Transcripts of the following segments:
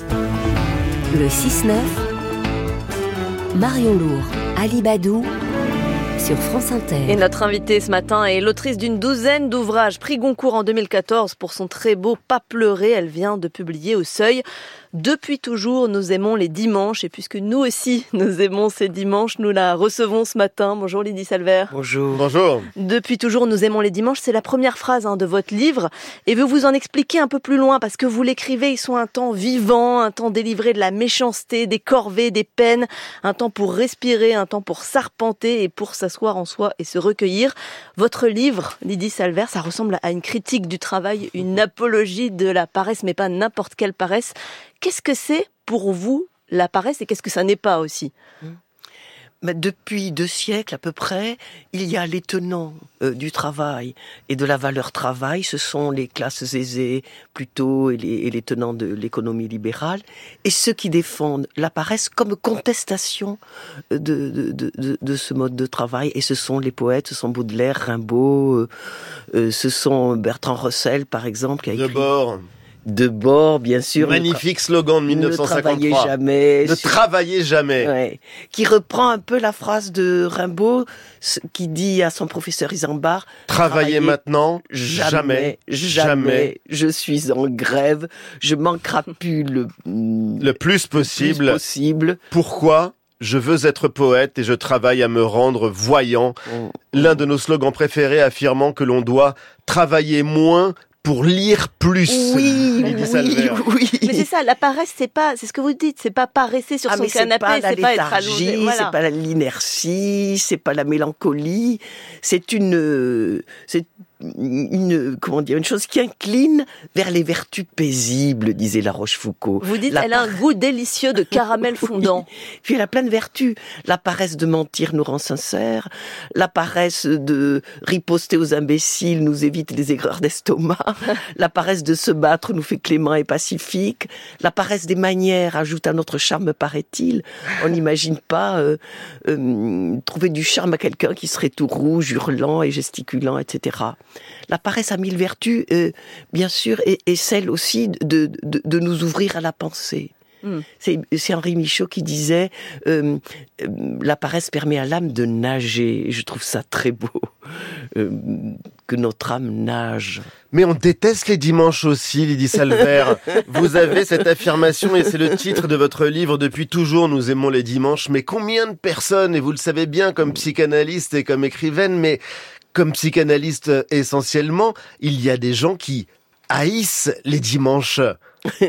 Le 6-9, Marion Lourd, Ali Badou, sur France Inter. Et notre invitée ce matin est l'autrice d'une douzaine d'ouvrages prix Goncourt en 2014 pour son très beau Pas pleurer. Elle vient de publier au seuil depuis toujours, nous aimons les dimanches et puisque nous aussi, nous aimons ces dimanches, nous la recevons ce matin. Bonjour Lydie Salver. Bonjour. Bonjour. Depuis toujours, nous aimons les dimanches, c'est la première phrase hein, de votre livre et vous vous en expliquer un peu plus loin parce que vous l'écrivez, ils sont un temps vivant, un temps délivré de la méchanceté, des corvées, des peines, un temps pour respirer, un temps pour s'arpenter et pour s'asseoir en soi et se recueillir. Votre livre, Lydie Salver, ça ressemble à une critique du travail, une apologie de la paresse, mais pas n'importe quelle paresse. Qu'est-ce que c'est pour vous la paresse et qu'est-ce que ça n'est pas aussi mais depuis deux siècles à peu près, il y a les tenants euh, du travail et de la valeur travail. Ce sont les classes aisées plutôt et les, tenants de l'économie libérale et ceux qui défendent la paresse comme contestation de, de, ce mode de travail. Et ce sont les poètes, ce sont Baudelaire, Rimbaud, euh, euh, ce sont Bertrand Russell par exemple qui a écrit de bord, bien sûr. Magnifique slogan de 1953. Ne travaillez jamais. Ne travaillez jamais. Qui reprend un peu la phrase de Rimbaud, qui dit à son professeur Isambard. Travaillez, maintenant, jamais, jamais, Je suis en grève. Je m'encrapule le, le plus possible. Le plus possible. Pourquoi? Je veux être poète et je travaille à me rendre voyant. Mm. L'un de nos slogans préférés affirmant que l'on doit travailler moins pour lire plus. Oui, oui, oui. Mais c'est ça, la paresse, c'est pas, c'est ce que vous dites, c'est pas paresser sur ah, son canapé, c'est pas, être allongé. C'est pas l'inertie, c'est pas la mélancolie, c'est une, c'est une comment dire une chose qui incline vers les vertus paisibles, disait La Rochefoucauld. Vous dites, elle a un goût délicieux de caramel fondant. Puis elle a plein de vertus. La paresse de mentir nous rend sincères. La paresse de riposter aux imbéciles nous évite les aigreurs d'estomac. la paresse de se battre nous fait clément et pacifique. La paresse des manières ajoute à notre charme, paraît-il. On n'imagine pas euh, euh, trouver du charme à quelqu'un qui serait tout rouge, hurlant et gesticulant, etc. La paresse a mille vertus, euh, bien sûr, et, celle aussi de, nous ouvrir à la pensée. Hmm. C'est Henri Michaud qui disait euh, euh, la paresse permet à l'âme de nager. je trouve ça très beau que notre âme nage. Mais on déteste les dimanches aussi, Lydie Salver. Vous avez cette affirmation et c'est le titre de votre livre. Depuis toujours, nous aimons les dimanches. Mais combien de personnes, et vous le savez bien comme psychanalyste et comme écrivaine, mais comme psychanalyste essentiellement, il y a des gens qui haïssent les dimanches.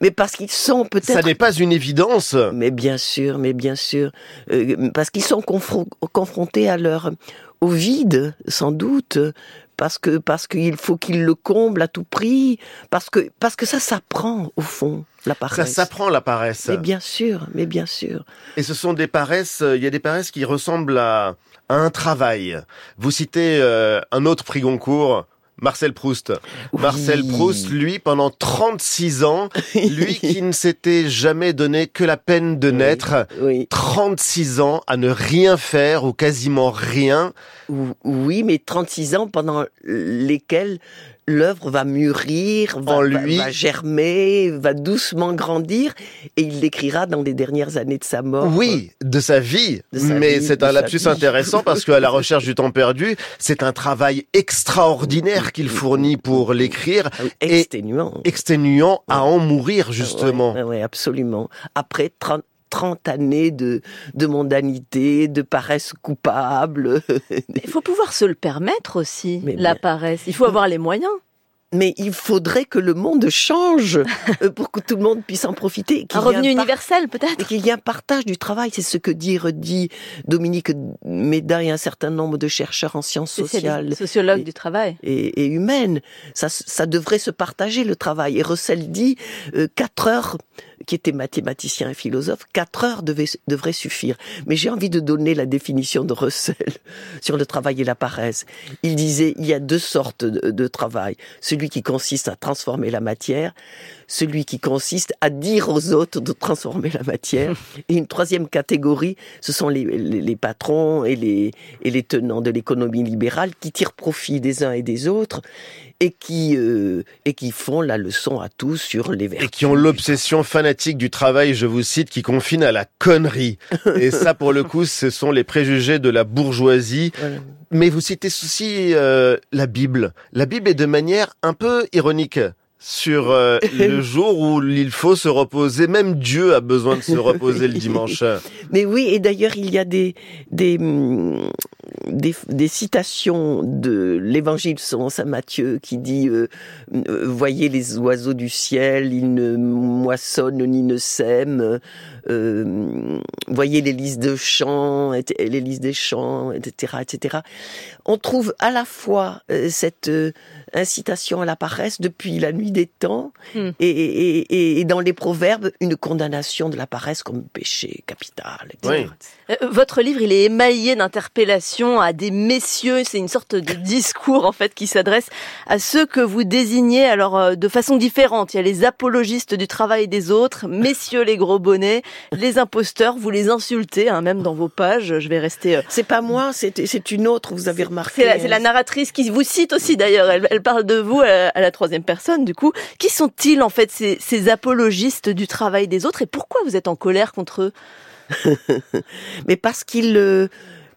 mais parce qu'ils sont peut-être... Ça n'est pas une évidence. Mais bien sûr, mais bien sûr. Euh, parce qu'ils sont confrontés à leur... au vide, sans doute, parce que parce qu'il faut qu'ils le comblent à tout prix, parce que parce que ça s'apprend au fond la paresse. Ça s'apprend la paresse. Mais bien sûr, mais bien sûr. Et ce sont des paresses, il y a des paresses qui ressemblent à un travail. Vous citez euh, un autre prix Goncourt, Marcel Proust. Marcel Proust, lui, pendant 36 ans, lui qui ne s'était jamais donné que la peine de naître, 36 ans à ne rien faire ou quasiment rien. Oui, mais 36 ans pendant lesquels l'œuvre va mûrir, va, lui. Va, germer, va doucement grandir, et il l'écrira dans les dernières années de sa mort. Oui, de sa vie. Mais c'est un lapsus intéressant parce qu'à la recherche du temps perdu, c'est un travail extraordinaire qu'il fournit pour l'écrire. Ah exténuant. exténuant à en mourir, justement. Oui, absolument. Après 30, 30 années de, de mondanité, de paresse coupable. Il faut pouvoir se le permettre aussi, la paresse. Il faut avoir les moyens mais il faudrait que le monde change euh, pour que tout le monde puisse en profiter. Un revenu universel peut-être. Qu'il y ait un partage du travail, c'est ce que dit redit Dominique Méda et un certain nombre de chercheurs en sciences sociales, sociologues du travail et, et, humaines. Ça, ça devrait se partager le travail. Et Russell dit euh, quatre heures qui était mathématicien et philosophe, quatre heures devraient suffire. Mais j'ai envie de donner la définition de Russell sur le travail et la paresse. Il disait, il y a deux sortes de, de travail. Celui qui consiste à transformer la matière, celui qui consiste à dire aux autres de transformer la matière. Et une troisième catégorie, ce sont les, les, patrons et les, et les tenants de l'économie libérale qui tirent profit des uns et des autres et qui euh, et qui font la leçon à tous sur les vertus. Et qui ont l'obsession fanatique du travail, je vous cite, qui confine à la connerie. Et ça, pour le coup, ce sont les préjugés de la bourgeoisie. Voilà. Mais vous citez aussi euh, la Bible. La Bible est de manière un peu ironique sur euh, le jour où il faut se reposer. Même Dieu a besoin de se reposer le dimanche. Mais oui, et d'ailleurs, il y a des, des, hum, des, des citations de l'évangile selon saint Matthieu qui dit euh, euh, Voyez les oiseaux du ciel, ils ne moissonnent ni ne sèment. Euh, voyez les lys de champs, les lys des champs, etc., etc. On trouve à la fois euh, cette euh, incitation à la paresse depuis la nuit des temps Hmm. et, et, et, dans les proverbes une condamnation de la paresse comme péché capital, etc. Oui. Votre livre, il est émaillé d'interpellations à des messieurs. C'est une sorte de discours en fait qui s'adresse à ceux que vous désignez alors euh, de façon différente. Il y a les apologistes du travail des autres, messieurs les gros bonnets, les imposteurs. Vous les insultez, hein, même dans vos pages. Je vais rester. euh, C'est pas moi, c'est une autre, vous avez remarqué. C'est la, narratrice qui vous cite aussi d'ailleurs. Elle, elle parle de vous à, à la troisième personne du coup. Qui sont-ils en fait ces, ces apologistes du travail des autres et pourquoi vous êtes en colère contre eux? Mais parce qu'ils euh,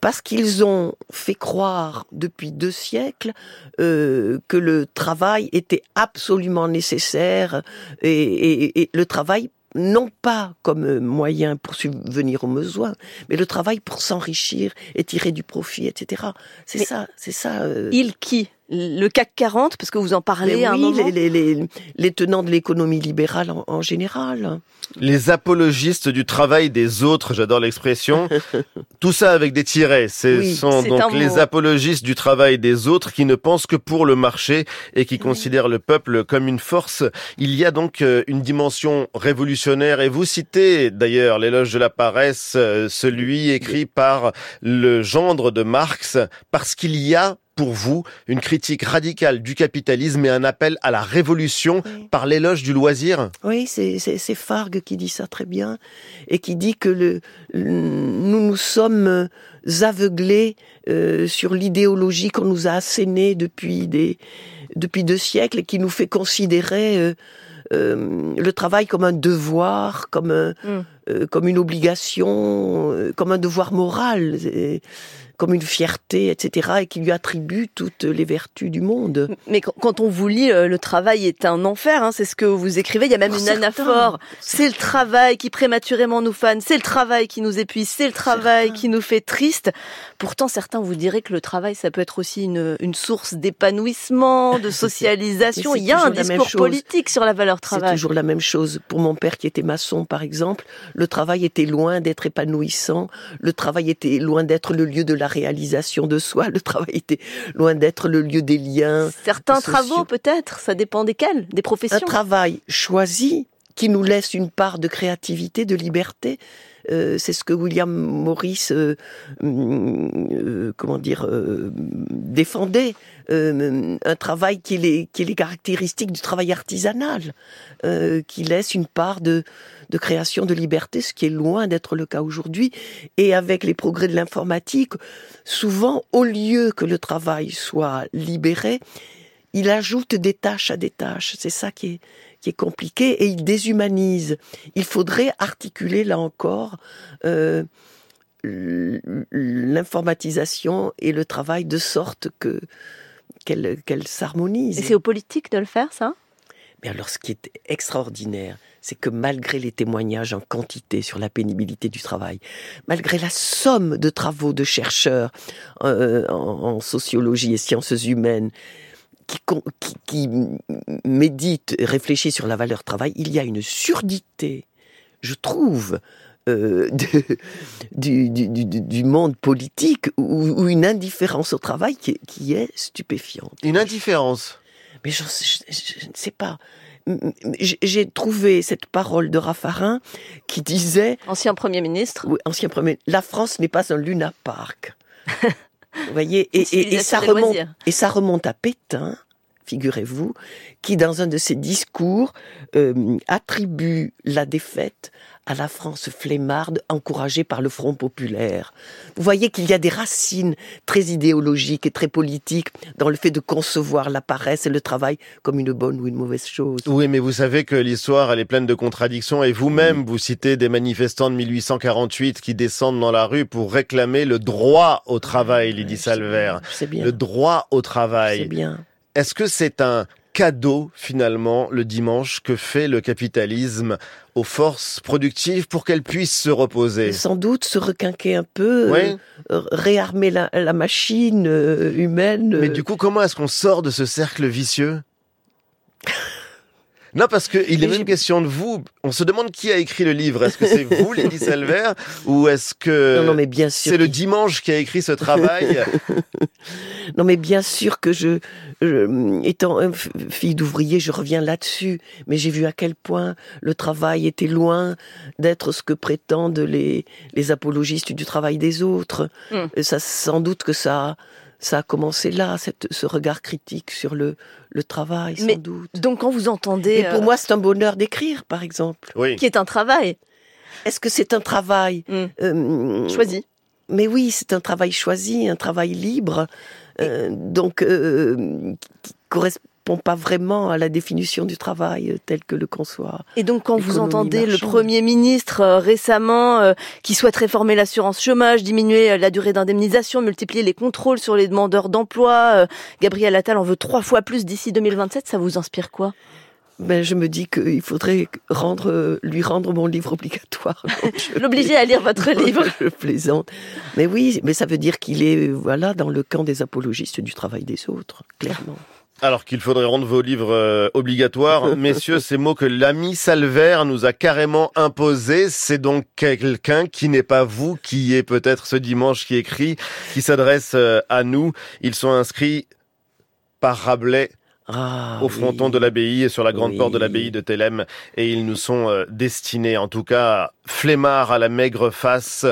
parce qu'ils ont fait croire depuis deux siècles euh, que le travail était absolument nécessaire et, et- et le travail non pas comme moyen pour subvenir aux besoins, mais le travail pour s'enrichir et tirer du profit, etc. C'est ça, c'est ça. euh, Ils qui? Le CAC 40 parce que vous en parlez mais à un oui, moment. les, les, les, les tenants de l'économie libérale en, en général. Les apologistes du travail des autres, j'adore l'expression. Tout ça avec des tirets. Ce Oui, sont donc les mot. apologistes du travail des autres qui ne pensent que pour le marché et qui considèrent le peuple comme une force. Il y a donc euh, une dimension révolutionnaire et vous citez d'ailleurs l'éloge de la paresse, euh, celui écrit par le gendre de Marx, parce qu'il y a pour vous une critique radicale du capitalisme et un appel à la révolution Oui. par l'éloge du loisir. Oui, c'est c'est- c'est Fargue qui dit ça très bien et qui dit que le, le- nous nous sommes aveuglés euh, sur l'idéologie qu'on nous a assénée depuis des depuis deux siècles et qui nous fait considérer euh, euh, le travail comme un devoir, comme un, Mm. Euh, comme une obligation, euh, comme un devoir moral, et- comme une fierté, etc. et qui lui attribue toutes les vertus du monde. Mais quand- on vous lit, euh, le travail est un enfer, hein, c'est ce que vous écrivez. Il y a même Pour une certains. anaphore. C'est le travail qui prématurément nous fane, c'est le travail qui nous épuise, c'est le travail Certains. qui nous fait triste. Pourtant, certains vous diraient que le travail, ça peut être aussi une, une source d'épanouissement, de socialisation. Il c'est y a un discours politique sur la valeur C'est travail. toujours la même chose. Pour mon père qui était maçon, par exemple, le travail était loin d'être épanouissant. Le travail était loin d'être le lieu de la réalisation de soi. Le travail était loin d'être le lieu des liens. Certains sociaux. travaux, peut-être, ça dépend desquels, des Un professions. travail choisi qui nous laisse une part de créativité, de liberté. Euh, c'est ce que William Morris, euh, hum, euh, comment dire, défendait. Un travail qui est, qui est les caractéristiques du travail artisanal, qui laisse une part de, de création, de liberté, ce qui est loin d'être le cas aujourd'hui. Et avec les progrès de l'informatique, souvent, au lieu que le travail soit libéré, il ajoute des tâches à des tâches. C'est ça qui est, qui est compliqué et il déshumanise. Il faudrait articuler, là encore, euh, l'informatisation et le travail de sorte que qu'elle s'harmonise. Et c'est aux politiques de le faire, ça? Mais alors, ce qui est extraordinaire, c'est que malgré les témoignages en quantité sur la pénibilité du travail, malgré la somme de travaux de chercheurs euh, en, en sociologie et sciences humaines qui, con- qui, qui méditent, réfléchissent sur la valeur travail, il y a une surdité, je trouve, euh, de- du, du, du, du monde politique ou, ou une indifférence au travail qui est, qui est stupéfiante. Une indifférence. Mais je, je- je ne sais pas. J'ai trouvé cette parole de Raffarin qui disait, Ancien Premier ministre. oui, ancien premier, la France n'est pas un Luna Park. Vous voyez, et, et- et ça remonte, et ça remonte à Pétain, figurez-vous, qui dans un de ses discours euh, attribue la défaite à la France flemmarde encouragée par le Front populaire. Vous voyez qu'il y a des racines très idéologiques et très politiques dans le fait de concevoir la paresse et le travail comme une bonne ou une mauvaise chose. Oui, mais vous savez que l'histoire, elle est pleine de contradictions et vous-même, vous citez des manifestants de 1848 qui descendent dans la rue pour réclamer le droit au travail, Lydie Salver. C'est bien. Le droit au travail. C'est bien. Est-ce que c'est un cadeau finalement le dimanche que fait le capitalisme aux forces productives pour qu'elles puissent se reposer? Sans doute se requinquer un peu, Oui. euh, réarmer la, la machine euh, humaine. Mais euh, du coup, comment est-ce qu'on sort de ce cercle vicieux? Non, parce que il est même question de vous. On se demande qui a écrit le livre. Est-ce que c'est vous, Lydie Salver, ou est-ce que non, non, mais bien sûr. c'est le dimanche qui a écrit ce travail Non, mais bien sûr que je, je- étant euh, fille d'ouvrier, je reviens là-dessus. Mais j'ai vu à quel point le travail était loin d'être ce que prétendent les, les apologistes du travail des autres. Mm. Et Ça, sans doute que ça, ça a commencé là, cette, ce regard critique sur le, le travail, sans Mais doute. Donc quand vous entendez... Et pour euh, moi, c'est un bonheur d'écrire, par exemple. Oui. qui est un travail Est-ce que c'est un travail Mm. euh, choisi. Mais oui, c'est un travail choisi, un travail libre, euh, donc euh, qui correspond pas vraiment à la définition du travail euh, tel que le conçoit. Et donc quand vous entendez le. Premier ministre euh, récemment euh, qui souhaite réformer l'assurance chômage, diminuer la durée d'indemnisation, multiplier les contrôles sur les demandeurs d'emploi, euh, Gabriel Attal en veut trois fois plus d'ici 2027, ça vous inspire quoi? Ben, je me dis qu'il faudrait rendre, lui rendre mon livre obligatoire. L'obliger à lire votre livre. je plaisante. Mais oui, mais ça veut dire qu'il est voilà dans le camp des apologistes du travail des autres, clairement. Alors qu'il faudrait rendre vos livres euh, obligatoires. Messieurs, ces mots que l'ami Salver nous a carrément imposés, c'est donc quelqu'un qui n'est pas vous, qui est peut-être ce dimanche qui écrit, qui s'adresse euh, à nous. Ils sont inscrits par Rabelais Ah, au fronton oui. de l'abbaye et sur la grande Oui. porte de l'abbaye de Thélème et ils nous sont euh, destinés en tout cas flemmard à la maigre face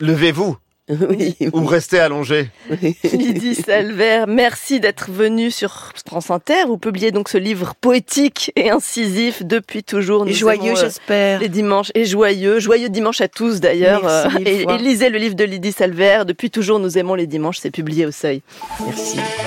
levez-vous Oui, ou restez allongés oui. Lydie Salver, merci d'être venue sur France Inter. Vous publiez donc ce livre poétique et incisif depuis toujours. Et Nous joyeux, aimons, euh, j'espère. les dimanches et joyeux, joyeux dimanche à tous d'ailleurs. Euh, et, et lisez le livre de Lydie Salver. Depuis toujours, nous aimons les dimanches. C'est publié au Seuil. Merci.